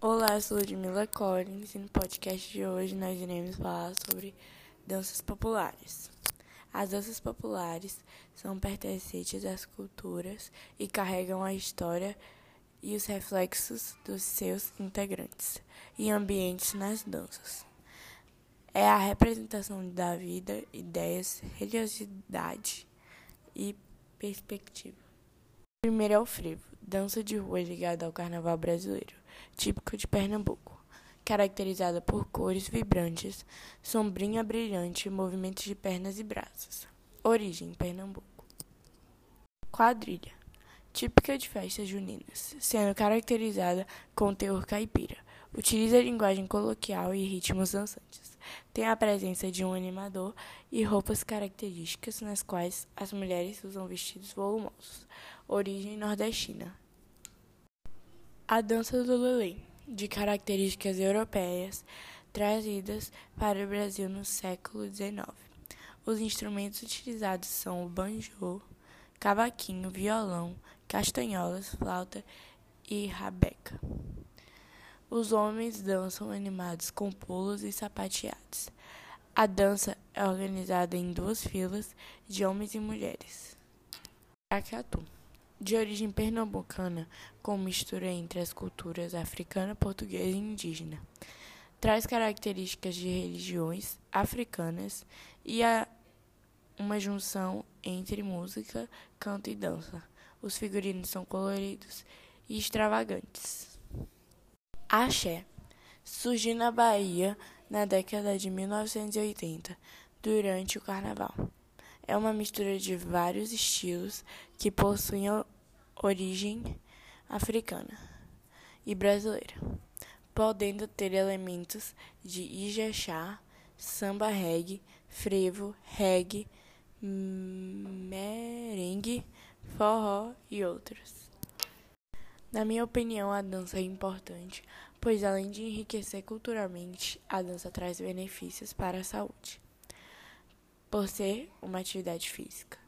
Olá, sou Ludmila Collins e no podcast de hoje nós iremos falar sobre danças populares. As danças populares são pertencentes às culturas e carregam a história e os reflexos dos seus integrantes e ambientes nas danças. É a representação da vida, ideias, religiosidade e perspectiva. Primeiro é o frevo, dança de rua ligada ao carnaval brasileiro, típico de Pernambuco, caracterizada por cores vibrantes, sombrinha brilhante e movimentos de pernas e braços. Origem Pernambuco. Quadrilha, típica de festas juninas, sendo caracterizada com teor caipira. Utiliza linguagem coloquial e ritmos dançantes. Tem a presença de um animador e roupas características nas quais as mulheres usam vestidos volumosos. Origem nordestina. A dança do lulê, de características europeias, trazidas para o Brasil no século XIX. Os instrumentos utilizados são o banjo, cavaquinho, violão, castanholas, flauta e rabeca. Os homens dançam animados com pulos e sapateados. A dança é organizada em duas filas de homens e mulheres. Acatu de origem pernambucana, com mistura entre as culturas africana, portuguesa e indígena. Traz características de religiões africanas e a, uma junção entre música, canto e dança. Os figurinos são coloridos e extravagantes. Axé surgiu na Bahia na década de 1980, durante o carnaval é uma mistura de vários estilos que possuem origem africana e brasileira, podendo ter elementos de ijexá, samba reggae, frevo, reggae, merengue, forró e outros. Na minha opinião, a dança é importante, pois além de enriquecer culturalmente, a dança traz benefícios para a saúde por ser uma atividade física.